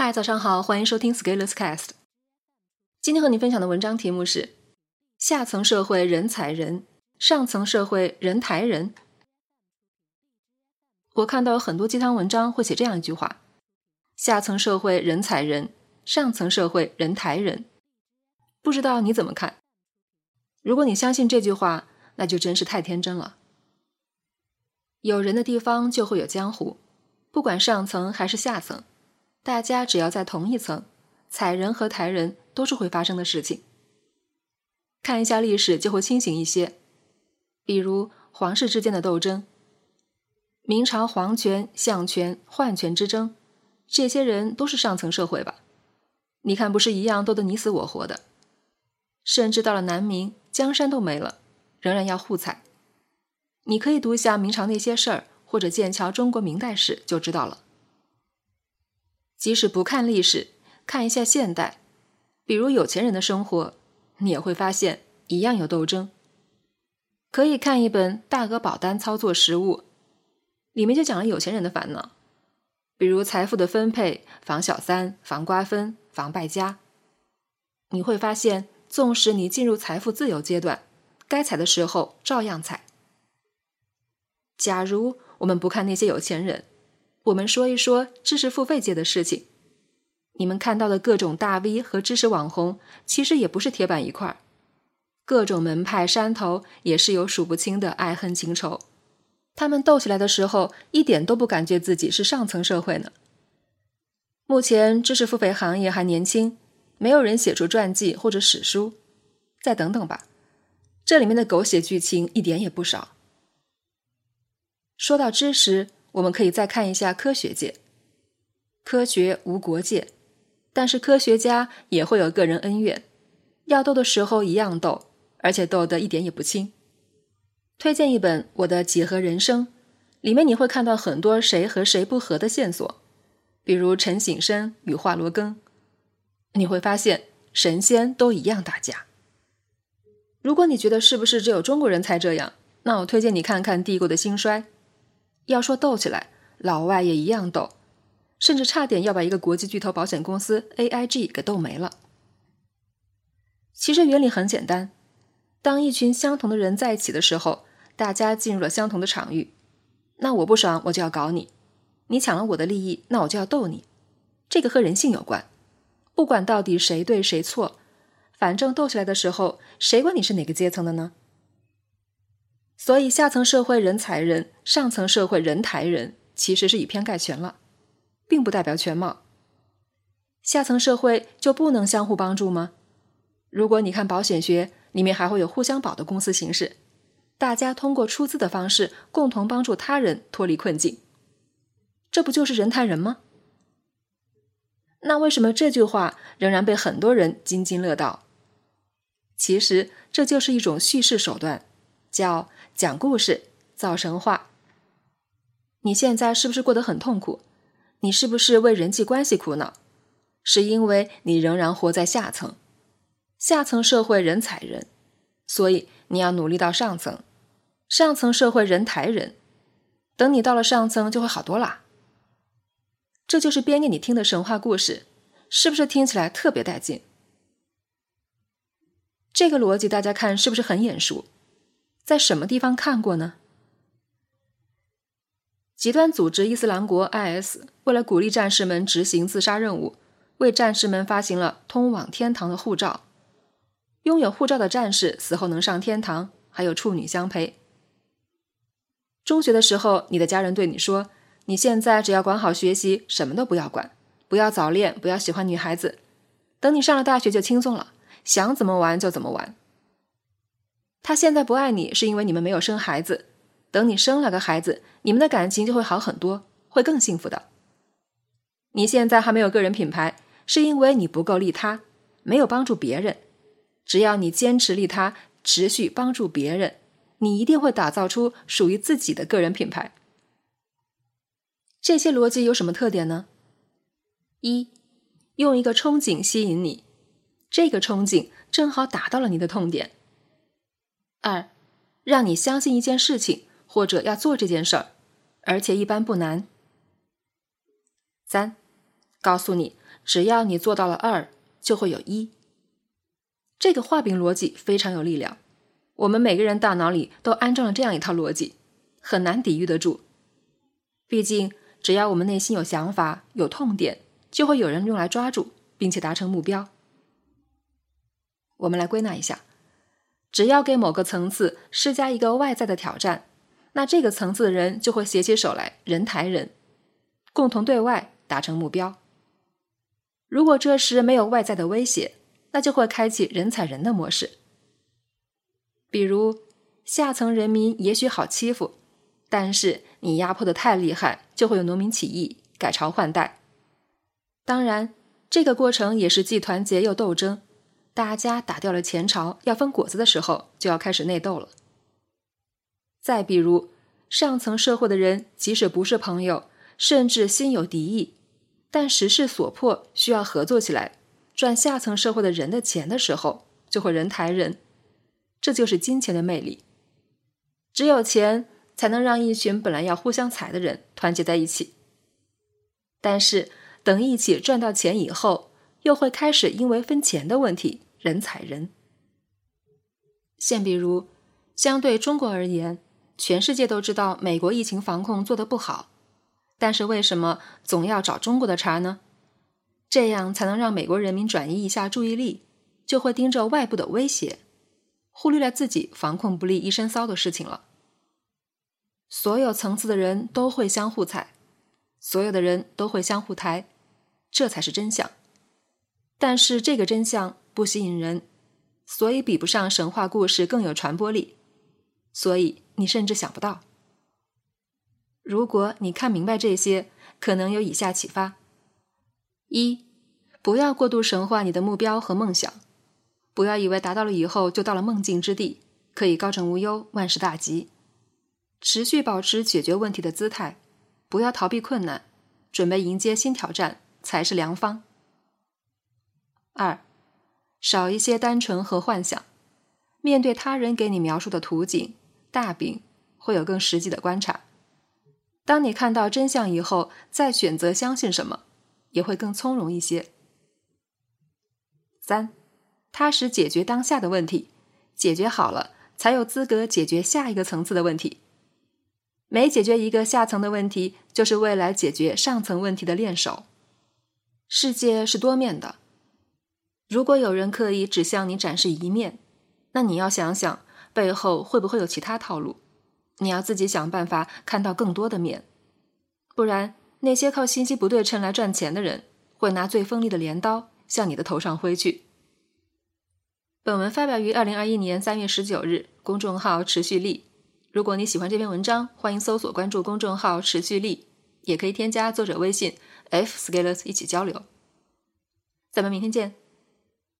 嗨，早上好，欢迎收听 Scalers Cast。今天和你分享的文章题目是：下层社会人踩人，上层社会人抬人。我看到有很多鸡汤文章会写这样一句话：下层社会人踩人，上层社会人抬人。不知道你怎么看？如果你相信这句话，那就真是太天真了。有人的地方就会有江湖，不管上层还是下层。大家只要在同一层，踩人和抬人都是会发生的事情。看一下历史就会清醒一些，比如皇室之间的斗争，明朝皇权、相权、宦权之争，这些人都是上层社会吧？你看不是一样斗得你死我活的？甚至到了南明，江山都没了，仍然要互踩。你可以读一下明朝那些事儿，或者剑桥中国明代史就知道了。即使不看历史，看一下现代，比如有钱人的生活，你也会发现一样有斗争。可以看一本《大额保单操作实务》，里面就讲了有钱人的烦恼，比如财富的分配、防小三、防瓜分、防败家。你会发现，纵使你进入财富自由阶段，该踩的时候照样踩。假如我们不看那些有钱人。我们说一说知识付费界的事情。你们看到的各种大 V 和知识网红，其实也不是铁板一块儿。各种门派山头也是有数不清的爱恨情仇。他们斗起来的时候，一点都不感觉自己是上层社会呢。目前知识付费行业还年轻，没有人写出传记或者史书。再等等吧，这里面的狗血剧情一点也不少。说到知识。我们可以再看一下科学界，科学无国界，但是科学家也会有个人恩怨，要斗的时候一样斗，而且斗得一点也不轻。推荐一本《我的几何人生》，里面你会看到很多谁和谁不和的线索，比如陈省身与华罗庚，你会发现神仙都一样打架。如果你觉得是不是只有中国人才这样，那我推荐你看看《帝国的兴衰》。要说斗起来，老外也一样斗，甚至差点要把一个国际巨头保险公司 AIG 给斗没了。其实原理很简单，当一群相同的人在一起的时候，大家进入了相同的场域，那我不爽我就要搞你，你抢了我的利益，那我就要斗你。这个和人性有关，不管到底谁对谁错，反正斗起来的时候，谁管你是哪个阶层的呢？所以，下层社会人踩人，上层社会人抬人，其实是以偏概全了，并不代表全貌。下层社会就不能相互帮助吗？如果你看保险学，里面还会有互相保的公司形式，大家通过出资的方式共同帮助他人脱离困境，这不就是人抬人吗？那为什么这句话仍然被很多人津津乐道？其实这就是一种叙事手段，叫。讲故事造神话。你现在是不是过得很痛苦？你是不是为人际关系苦恼？是因为你仍然活在下层，下层社会人踩人，所以你要努力到上层，上层社会人抬人，等你到了上层就会好多啦。这就是编给你听的神话故事，是不是听起来特别带劲？这个逻辑大家看是不是很眼熟？在什么地方看过呢？极端组织伊斯兰国 （IS） 为了鼓励战士们执行自杀任务，为战士们发行了通往天堂的护照。拥有护照的战士死后能上天堂，还有处女相陪。中学的时候，你的家人对你说：“你现在只要管好学习，什么都不要管，不要早恋，不要喜欢女孩子。等你上了大学就轻松了，想怎么玩就怎么玩。”他现在不爱你，是因为你们没有生孩子。等你生了个孩子，你们的感情就会好很多，会更幸福的。你现在还没有个人品牌，是因为你不够利他，没有帮助别人。只要你坚持利他，持续帮助别人，你一定会打造出属于自己的个人品牌。这些逻辑有什么特点呢？一，用一个憧憬吸引你，这个憧憬正好打到了你的痛点。二，让你相信一件事情，或者要做这件事儿，而且一般不难。三，告诉你只要你做到了二，就会有一。这个画饼逻辑非常有力量，我们每个人大脑里都安装了这样一套逻辑，很难抵御得住。毕竟，只要我们内心有想法、有痛点，就会有人用来抓住，并且达成目标。我们来归纳一下：只要给某个层次施加一个外在的挑战，那这个层次的人就会携起手来，人抬人，共同对外达成目标。如果这时没有外在的威胁，那就会开启人踩人的模式，比如下层人民也许好欺负，但是你压迫的太厉害，就会有农民起义，改朝换代。当然，这个过程也是既团结又斗争。大家打掉了前朝，要分果子的时候，就要开始内斗了。再比如，上层社会的人即使不是朋友，甚至心有敌意，但时势所迫，需要合作起来。赚下层社会的人的钱的时候，就会人抬人，这就是金钱的魅力。只有钱才能让一群本来要互相踩的人团结在一起。但是等一起赚到钱以后，又会开始因为分钱的问题人踩人。现比如，相对中国而言，全世界都知道美国疫情防控做得不好，但是为什么总要找中国的茬呢？这样才能让美国人民转移一下注意力，就会盯着外部的威胁，忽略了自己防控不力一身骚的事情了。所有层次的人都会相互踩，所有的人都会相互抬，这才是真相。但是这个真相不吸引人，所以比不上神话故事更有传播力，所以你甚至想不到。如果你看明白这些，可能有以下启发。一，不要过度神化你的目标和梦想，不要以为达到了以后就到了梦境之地，可以高枕无忧、万事大吉。持续保持解决问题的姿态，不要逃避困难，准备迎接新挑战才是良方。二，少一些单纯和幻想，面对他人给你描述的图景大饼，会有更实际的观察。当你看到真相以后，再选择相信什么。也会更从容一些。三，踏实解决当下的问题，解决好了，才有资格解决下一个层次的问题。每解决一个下层的问题，就是未来解决上层问题的练手。世界是多面的，如果有人刻意只向你展示一面，那你要想想背后会不会有其他套路。你要自己想办法看到更多的面，不然。那些靠信息不对称来赚钱的人，会拿最锋利的镰刀向你的头上挥去。本文发表于二零二一年三月十九日，公众号“持续力”。如果你喜欢这篇文章，欢迎搜索关注公众号“持续力”，也可以添加作者微信 f scalers 一起交流。咱们明天见。